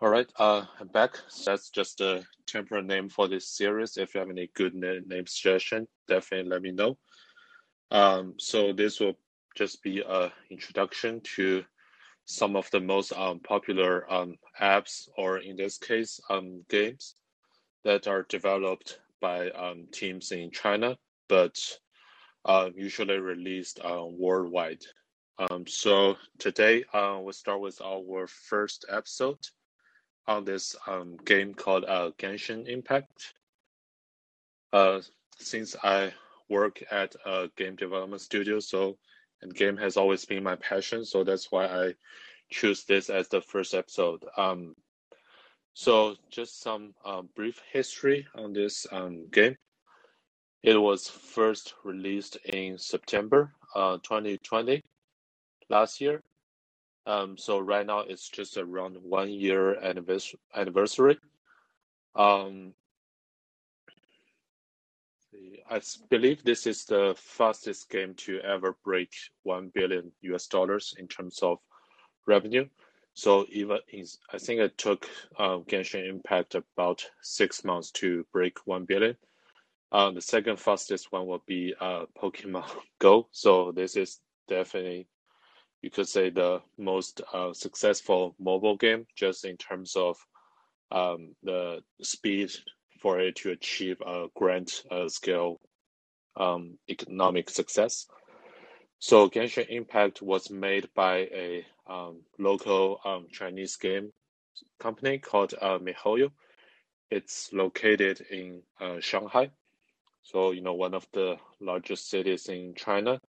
All right, uh, I'm back. That's just a temporary name for this series. If you have any good name, name suggestion, definitely let me know. Um, so this will just be a introduction to some of the most um, popular um, apps, or in this case, um, games that are developed by um, teams in China, but uh, usually released uh, worldwide. Um, so today uh, we'll start with our first episode on this um, game called uh, Genshin Impact. Uh, since I work at a game development studio, so and game has always been my passion, so that's why I choose this as the first episode. Um, so just some uh, brief history on this um, game. It was first released in September uh, 2020 last year um, so right now it's just around one year anniversary. Um, I believe this is the fastest game to ever break one billion US dollars in terms of revenue. So even in, I think it took uh, Genshin Impact about six months to break one billion. Uh, the second fastest one will be uh, Pokemon Go. So this is definitely you could say the most uh, successful mobile game just in terms of um, the speed for it to achieve a grand uh, scale um, economic success. So Genshin Impact was made by a um, local um, Chinese game company called uh, MiHoYo. It's located in uh, Shanghai, so you know one of the largest cities in China,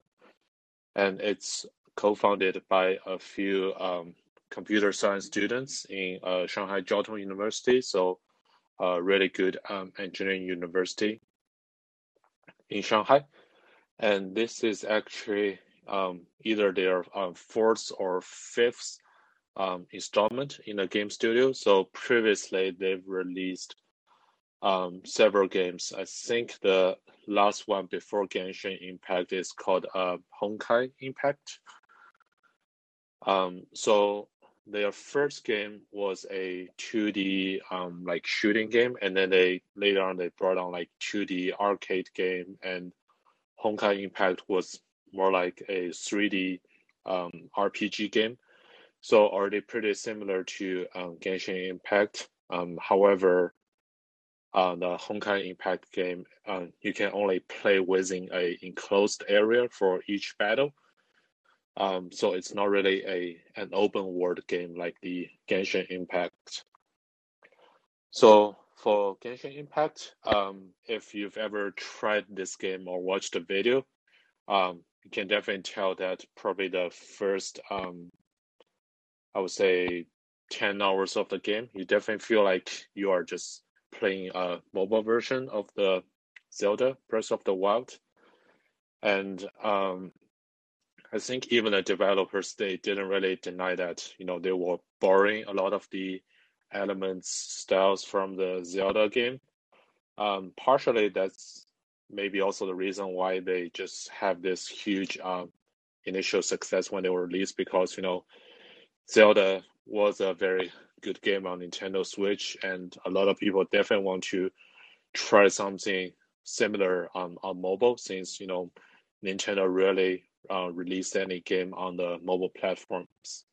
and it's co-founded by a few um, computer science students in uh, Shanghai Jiao Tong University. So, a really good um, engineering university in Shanghai. And this is actually um, either their um, fourth or fifth um, installment in the game studio. So previously they've released um, several games. I think the last one before Genshin Impact is called uh, Honkai Impact. Um, so their first game was a 2D um, like shooting game, and then they later on they brought on like 2D arcade game, and Honkai Impact was more like a 3D um, RPG game. So already pretty similar to um, Genshin Impact. Um, however, uh, the Honkai Impact game, uh, you can only play within a enclosed area for each battle. Um, so it's not really a an open world game like the Genshin Impact. So for Genshin Impact, um, if you've ever tried this game or watched the video, um, you can definitely tell that probably the first, um, I would say, 10 hours of the game, you definitely feel like you are just playing a mobile version of the Zelda Breath of the Wild. And um, I think even the developers they didn't really deny that you know they were borrowing a lot of the elements styles from the Zelda game. Um, partially that's maybe also the reason why they just have this huge um, initial success when they were released because you know Zelda was a very good game on Nintendo Switch and a lot of people definitely want to try something similar on, on mobile since you know Nintendo really uh, release any game on the mobile platforms.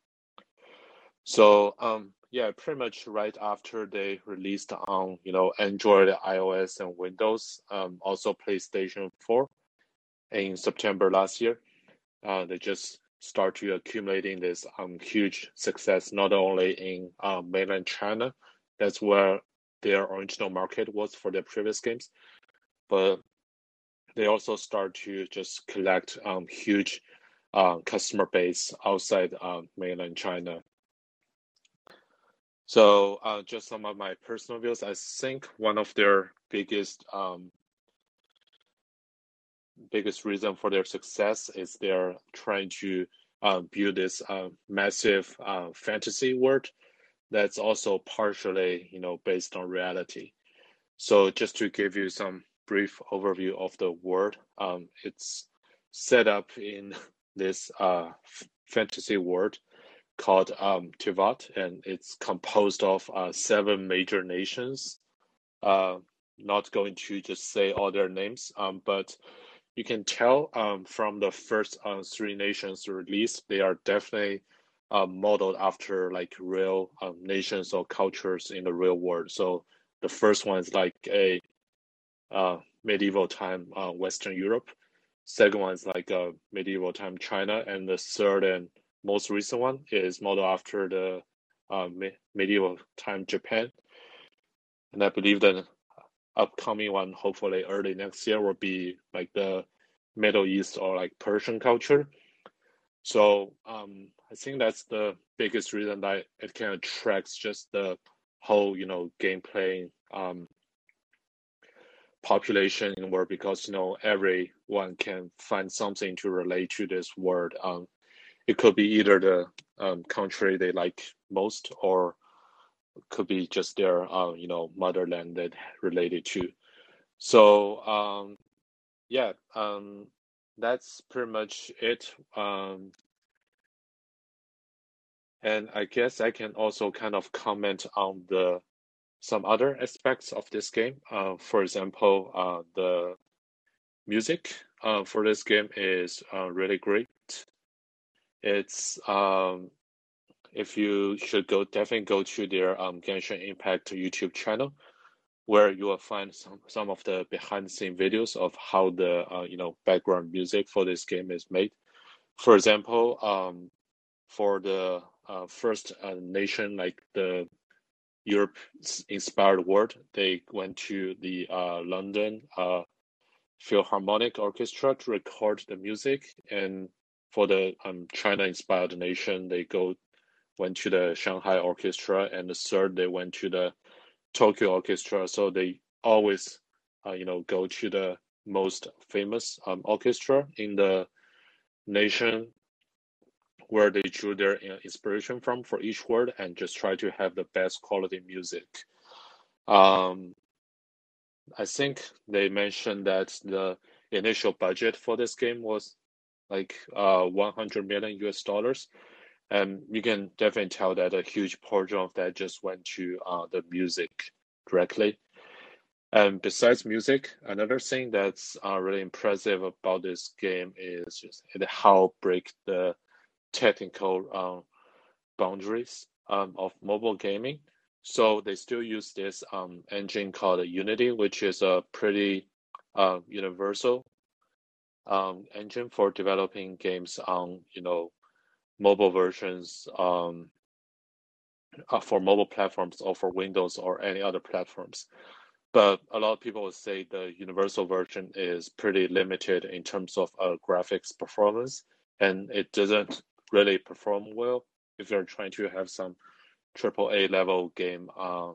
So um, yeah, pretty much right after they released on you know Android, iOS, and Windows, um, also PlayStation 4 in September last year, uh, they just start to accumulating this um, huge success not only in uh, mainland China, that's where their original market was for their previous games, but they also start to just collect um, huge uh, customer base outside uh, mainland China. So uh, just some of my personal views. I think one of their biggest um, biggest reason for their success is they're trying to uh, build this uh, massive uh, fantasy world that's also partially you know based on reality. So just to give you some brief overview of the world. Um, it's set up in this uh, fantasy world called um, Teyvat, and it's composed of uh, seven major nations. Uh, not going to just say all their names, um, but you can tell um, from the first uh, three nations released, they are definitely uh, modeled after like real um, nations or cultures in the real world. So the first one is like a uh, medieval time uh, Western Europe. Second one is like a medieval time China, and the third and most recent one is modeled after the uh, me- medieval time Japan. And I believe the upcoming one, hopefully early next year, will be like the Middle East or like Persian culture. So um, I think that's the biggest reason that it can attract just the whole, you know, gameplay um, population in the world because you know everyone can find something to relate to this word. Um, it could be either the um, country they like most, or could be just their uh, you know motherland that related to. So um, yeah, um, that's pretty much it. Um, and I guess I can also kind of comment on the some other aspects of this game. Uh, for example, uh, the music uh, for this game is uh, really great. It's um, if you should go, definitely go to their um, Genshin Impact YouTube channel, where you will find some some of the behind the scene videos of how the uh, you know background music for this game is made. For example, um, for the uh, first nation like the Europe inspired world. They went to the uh, London uh, Philharmonic Orchestra to record the music, and for the um, China inspired nation, they go went to the Shanghai Orchestra, and the third they went to the Tokyo Orchestra. So they always, uh, you know, go to the most famous um, orchestra in the nation where they drew their uh, inspiration from for each word and just try to have the best quality music. Um, I think they mentioned that the initial budget for this game was like uh, 100 million US dollars. And you can definitely tell that a huge portion of that just went to uh, the music directly. And besides music, another thing that's uh, really impressive about this game is just how break the technical um, boundaries um, of mobile gaming. So they still use this um, engine called Unity, which is a pretty uh, universal um, engine for developing games on you know mobile versions um, uh, for mobile platforms or for Windows or any other platforms. But a lot of people would say the universal version is pretty limited in terms of uh, graphics performance, and it doesn't really perform well if you're trying to have some triple A level game uh,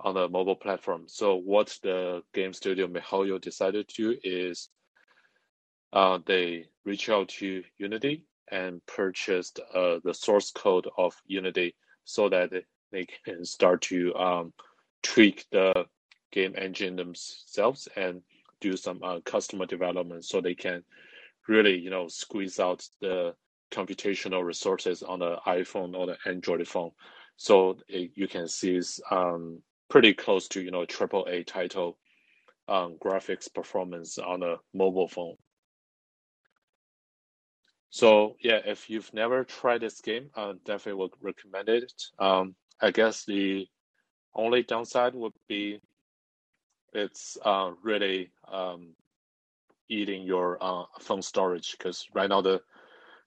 on the mobile platform. So what the game studio MiHoYo decided to do is uh, they reach out to Unity and purchased uh, the source code of Unity so that they can start to um, tweak the game engine themselves and do some uh, customer development so they can really you know squeeze out the computational resources on the iPhone or the Android phone. So it, you can see it's um, pretty close to you know triple A title um, graphics performance on a mobile phone. So yeah, if you've never tried this game, I definitely would recommend it. Um, I guess the only downside would be it's uh, really um, eating your uh, phone storage because right now the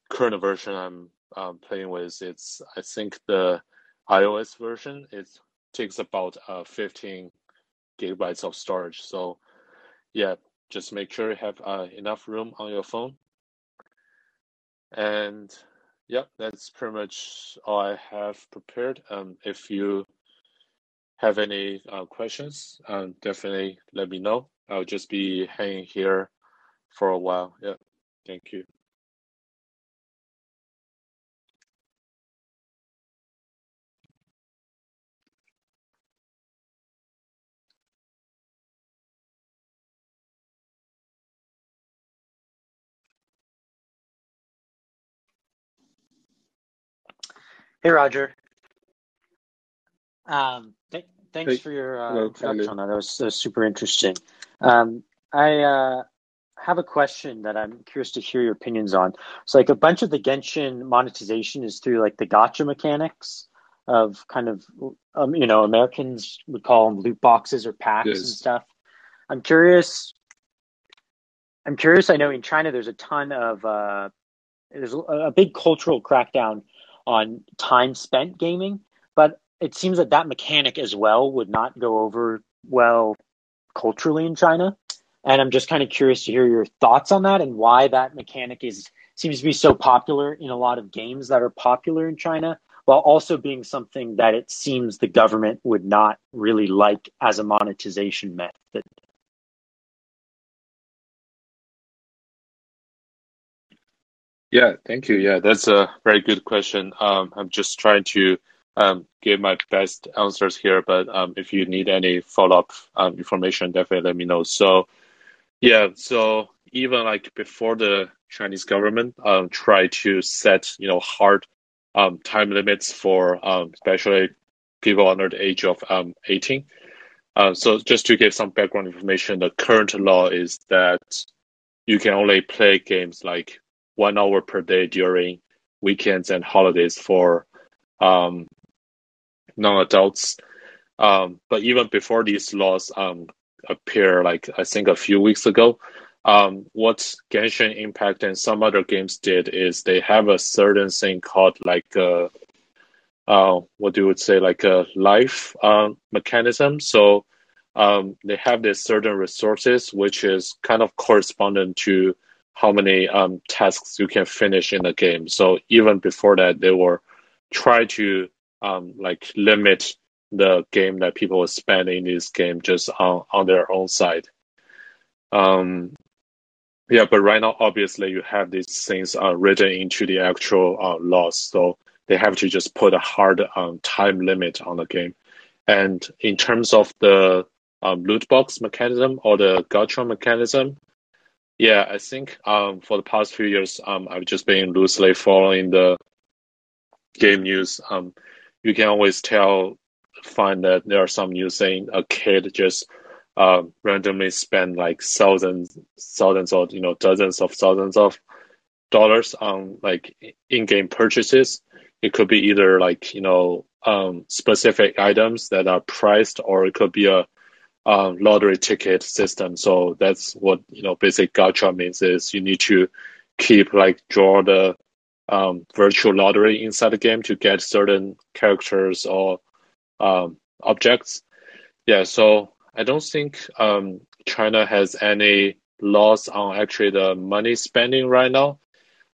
current version I'm um, playing with, it's I think the iOS version it takes about uh, 15 gigabytes of storage. So yeah, just make sure you have uh, enough room on your phone. And yeah, that's pretty much all I have prepared. Um, if you have any uh, questions, um, definitely let me know. I'll just be hanging here for a while. Yeah, thank you. Hey, Roger. Um, th- thanks hey, for your uh, introduction on that. That was, that was super interesting. Um, I uh, have a question that I'm curious to hear your opinions on. So, like, a bunch of the Genshin monetization is through like the gacha mechanics of kind of, um, you know, Americans would call them loot boxes or packs yes. and stuff. I'm curious. I'm curious. I know in China there's a ton of uh, there's a big cultural crackdown on time spent gaming, but it seems that that mechanic as well would not go over well culturally in China. And I'm just kind of curious to hear your thoughts on that and why that mechanic is seems to be so popular in a lot of games that are popular in China, while also being something that it seems the government would not really like as a monetization method. Yeah, thank you. Yeah, that's a very good question. Um, I'm just trying to um, give my best answers here, but um, if you need any follow up um, information, definitely let me know. So, yeah, so even like before the Chinese government um, tried to set you know hard um, time limits for um, especially people under the age of um, 18. Uh, so just to give some background information, the current law is that you can only play games like one hour per day during weekends and holidays for um, non-adults. Um, but even before these laws um, appear, like I think a few weeks ago, um, what Genshin Impact and some other games did is they have a certain thing called like a, uh, what do you would say like a life uh, mechanism. So um, they have this certain resources which is kind of correspondent to how many um, tasks you can finish in the game. So even before that, they were try to um, like limit the game that people would spend in this game just on, on their own side. Um, yeah, but right now, obviously, you have these things uh, written into the actual uh, laws, so they have to just put a hard um, time limit on the game. And in terms of the um, loot box mechanism or the gacha mechanism, yeah, I think um, for the past few years, um, I've just been loosely following the game news. Um, you can always tell, find that there are some news saying a kid just uh, randomly spent like thousands, thousands or you know dozens of thousands of dollars on like in-game purchases. It could be either like you know um, specific items that are priced, or it could be a um, lottery ticket system. So that's what you know basic gacha means is you need to keep like draw the um, virtual lottery inside the game to get certain characters or um, objects. Yeah, so I don't think um, China has any laws on actually the money spending right now.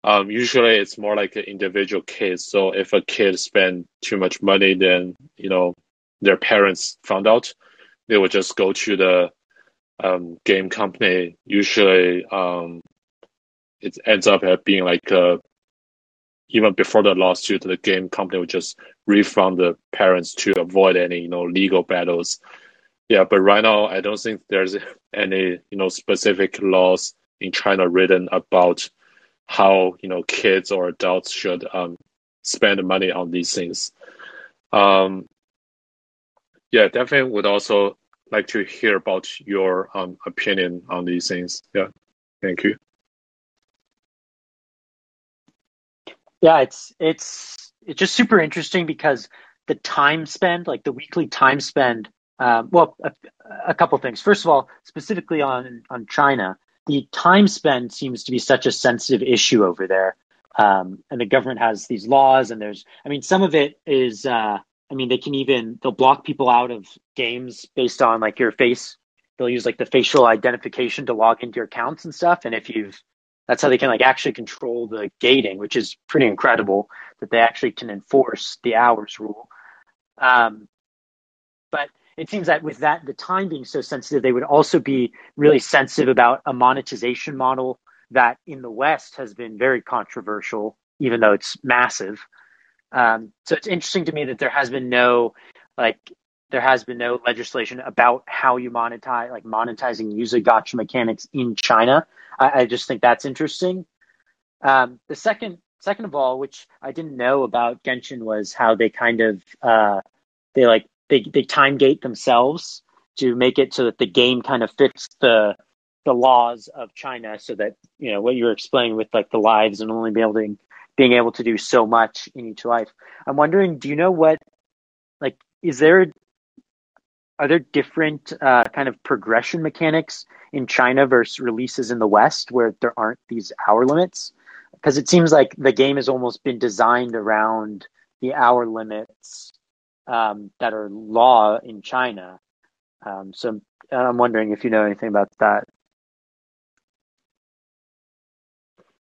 Um, usually it's more like an individual case. So if a kid spend too much money, then you know their parents found out, they would just go to the um, game company. Usually, um, it ends up being like a even before the lawsuit, the game company would just refund the parents to avoid any, you know, legal battles. Yeah, but right now, I don't think there's any, you know, specific laws in China written about how, you know, kids or adults should um, spend money on these things. Um, yeah, definitely would also like to hear about your um, opinion on these things. Yeah, thank you. Yeah, it's it's it's just super interesting because the time spend, like the weekly time spend. um, well, a, a couple things. First of all, specifically on on China, the time spent seems to be such a sensitive issue over there, um, and the government has these laws, and there's, I mean, some of it is, uh, I mean, they can even they'll block people out of games based on like your face. They'll use like the facial identification to log into your accounts and stuff, and if you've that's how they can like actually control the gating, which is pretty incredible that they actually can enforce the hours rule. Um, but it seems that with that, the time being so sensitive, they would also be really sensitive about a monetization model that in the West has been very controversial, even though it's massive. Um, so it's interesting to me that there has been no like there has been no legislation about how you monetize like monetizing user gacha mechanics in China. I, I just think that's interesting. Um, the second second of all, which I didn't know about Genshin was how they kind of uh, they like they they time gate themselves to make it so that the game kind of fits the the laws of China, so that you know what you were explaining with like the lives and only being able to being able to do so much in each life. I'm wondering, do you know what like is there are there different uh, kind of progression mechanics in China versus releases in the West where there aren't these hour limits? Because it seems like the game has almost been designed around the hour limits um, that are law in China. Um, so I'm wondering if you know anything about that.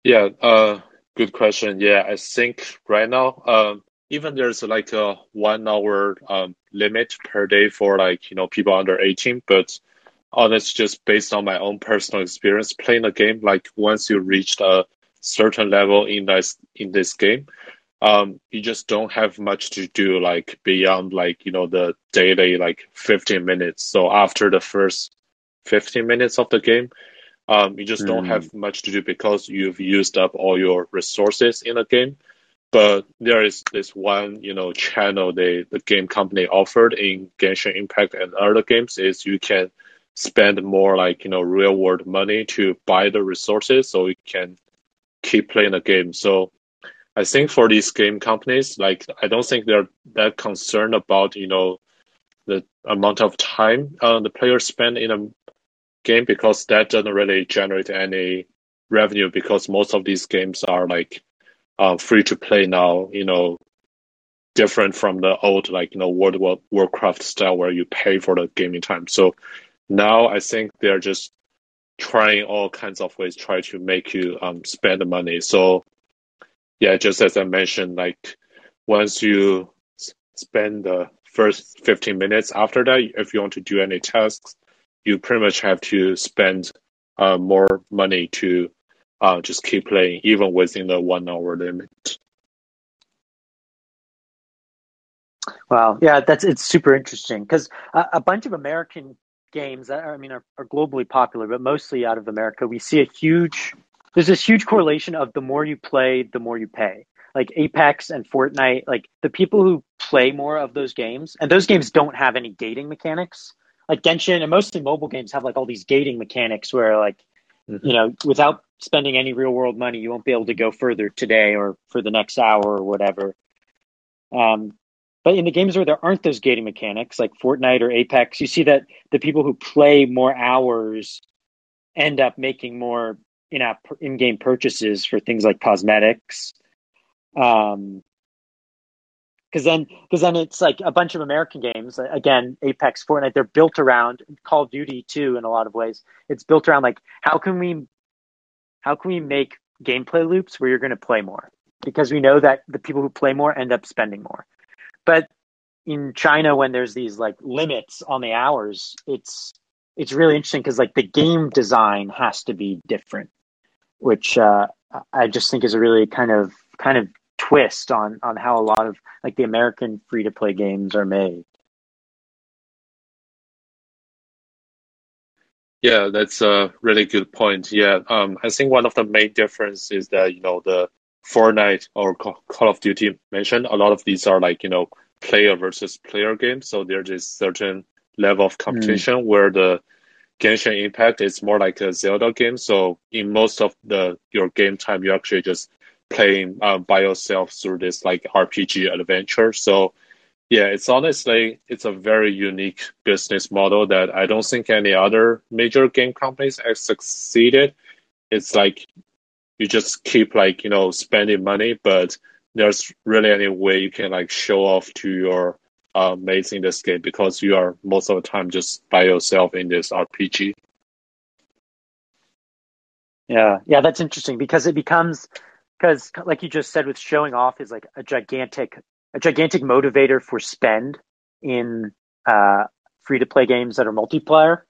Yeah, uh, good question. Yeah, I think right now, um, even there's like a one hour um, limit per day for like you know people under 18 but honest just based on my own personal experience playing the game like once you reach a certain level in this in this game um you just don't have much to do like beyond like you know the daily like 15 minutes so after the first 15 minutes of the game um you just mm. don't have much to do because you've used up all your resources in the game but there is this one, you know, channel they the game company offered in Genshin Impact and other games is you can spend more like you know real world money to buy the resources so you can keep playing the game. So I think for these game companies, like I don't think they're that concerned about you know the amount of time uh, the players spend in a game because that doesn't really generate any revenue because most of these games are like uh, free to play now, you know, different from the old like you know World War Warcraft style where you pay for the gaming time. So now I think they're just trying all kinds of ways try to make you um, spend the money. So yeah, just as I mentioned, like once you spend the first 15 minutes after that, if you want to do any tasks, you pretty much have to spend uh, more money to uh, just keep playing even within the one hour limit. Wow, yeah, that's it's super interesting because a, a, bunch of American games, that are, I mean, are, are globally popular, but mostly out of America, we see a huge. There's this huge correlation of the more you play, the more you pay. Like Apex and Fortnite, like the people who play more of those games, and those games don't have any gating mechanics. Like Genshin and mostly mobile games have like all these gating mechanics where like Mm-hmm. You know, without spending any real world money, you won't be able to go further today or for the next hour or whatever. Um, but in the games where there aren't those gating mechanics, like Fortnite or Apex, you see that the people who play more hours end up making more in-app in-game purchases for things like cosmetics. Um, because then because then it's like a bunch of American games. Again, Apex, Fortnite, they're built around Call of Duty too. In a lot of ways, it's built around like how can we how can we make gameplay loops where you're going to play more because we know that the people who play more end up spending more. But in China, when there's these like limits on the hours, it's it's really interesting because like the game design has to be different, which uh, I just think is a really kind of kind of twist on on how a lot of like the American free to play games are made. Yeah, that's a really good point. Yeah, um, I think one of the main difference is that you know the Fortnite or Call of Duty mentioned a lot of these are like you know player versus player games, so there's a certain level of competition mm. where the Genshin Impact is more like a Zelda game. So in most of the your game time, you actually just playing um, by yourself through this like RPG adventure. So yeah, it's honestly it's a very unique business model that I don't think any other major game companies have succeeded. It's like you just keep like you know spending money, but there's really any way you can like show off to your uh, mates in this game because you are most of the time just by yourself in this RPG. Yeah, yeah, that's interesting because it becomes because like you just said with showing off is like a gigantic a gigantic motivator for spend in uh, free to play games that are multiplayer.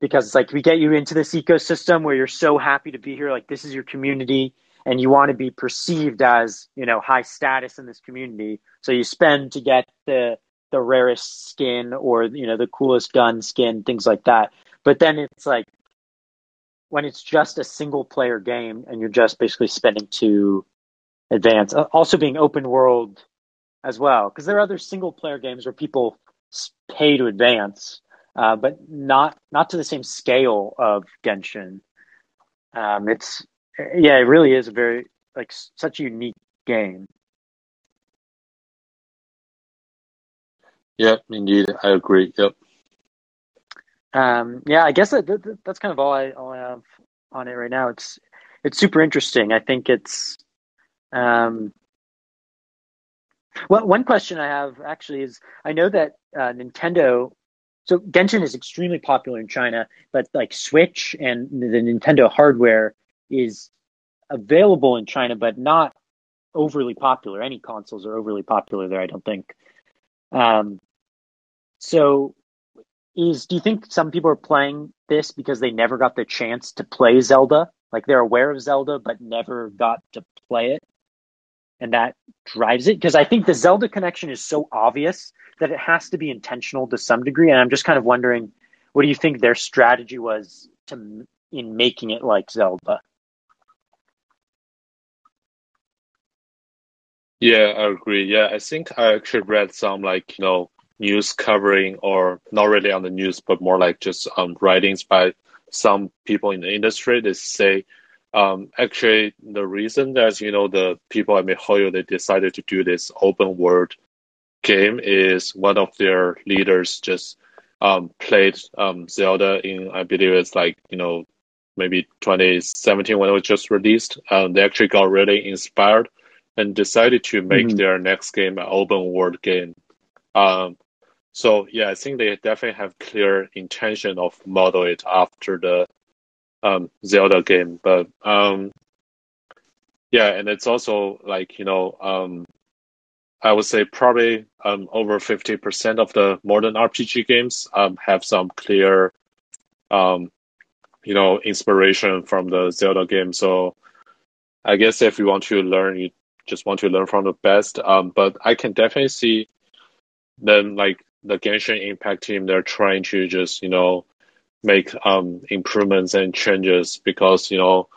Because it's like we get you into this ecosystem where you're so happy to be here like this is your community and you want to be perceived as you know high status in this community. So you spend to get the the rarest skin or you know the coolest gun skin things like that. But then it's like when it's just a single player game and you're just basically spending to advance. Also being open world as well, because there are other single player games where people pay to advance, uh, but not not to the same scale of Genshin. Um, it's yeah, it really is a very like such a unique game. Yeah, indeed, I agree. Yep. Um, yeah, I guess that, that, that's kind of all I all I have on it right now. It's it's super interesting. I think it's um, well, one question I have actually is I know that uh, Nintendo. So Genshin is extremely popular in China, but like Switch and the Nintendo hardware is available in China, but not overly popular. Any consoles are overly popular there, I don't think. Um, so, is do you think some people are playing this because they never got the chance to play Zelda? Like they're aware of Zelda but never got to play it, and that drives it. Because I think the Zelda connection is so obvious that it has to be intentional to some degree. And I'm just kind of wondering, what do you think their strategy was to in making it like Zelda? Yeah, I agree. Yeah, I think I actually read some like, you know, news covering or not really on the news, but more like just um, writings by some people in the industry. They say um, actually the reason that, you know, the people at MiHoYo, they decided to do this open world game is one of their leaders just um, played um, Zelda in, I believe it's like, you know, maybe 2017 when it was just released. Um, they actually got really inspired and decided to make mm-hmm. their next game an open world game. Um, so yeah, I think they definitely have clear intention of model it after the um, Zelda game, but um, yeah, and it's also like you know um, I would say probably um, over fifty percent of the modern RPG games um, have some clear um, you know inspiration from the Zelda game. So I guess if you want to learn, you just want to learn from the best. Um, but I can definitely see them like the Genshin Impact team. They're trying to just you know make um, improvements and changes because you know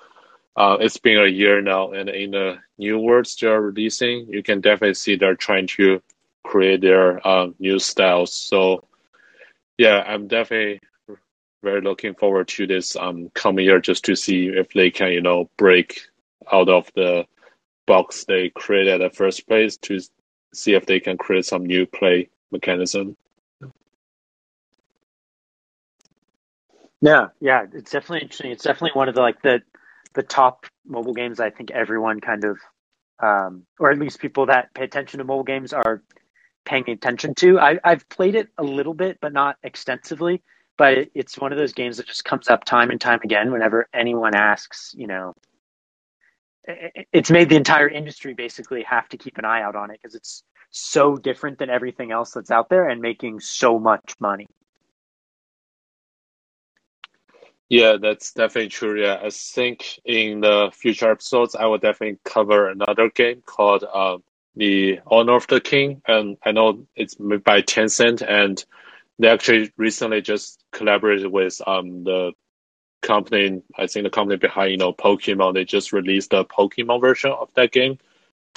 uh, it's been a year now, and in the new words they're releasing, you can definitely see they're trying to create their uh, new styles. So yeah, I'm definitely very looking forward to this um, coming year just to see if they can you know break out of the box they created at the first place to see if they can create some new play mechanism. Yeah, yeah, it's definitely interesting. It's definitely one of the like the the top mobile games I think everyone kind of um, or at least people that pay attention to mobile games are paying attention to. I, I've played it a little bit, but not extensively. But it, it's one of those games that just comes up time and time again whenever anyone asks, you know, it's made the entire industry basically have to keep an eye out on it because it's so different than everything else that's out there and making so much money. Yeah, that's definitely true. Yeah, I think in the future episodes, I will definitely cover another game called uh, The Honor of the King. And I know it's made by Tencent, and they actually recently just collaborated with um, the company, I think the company behind, you know, Pokemon, they just released the Pokemon version of that game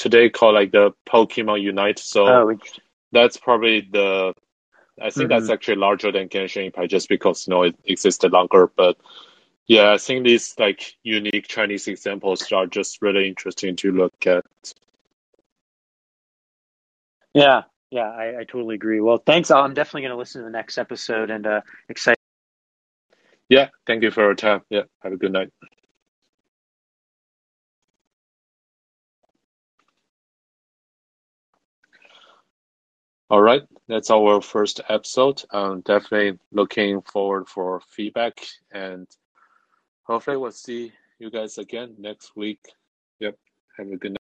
today called like the Pokemon Unite. So oh, that's probably the, I think mm-hmm. that's actually larger than Genshin Impact just because, you know, it existed longer. But yeah, I think these like unique Chinese examples are just really interesting to look at. Yeah, yeah, I, I totally agree. Well, thanks. I'm definitely going to listen to the next episode and uh, excited. Yeah, thank you for your time. Yeah, have a good night. All right, that's our first episode. I'm definitely looking forward for feedback and hopefully we'll see you guys again next week. Yep, have a good night.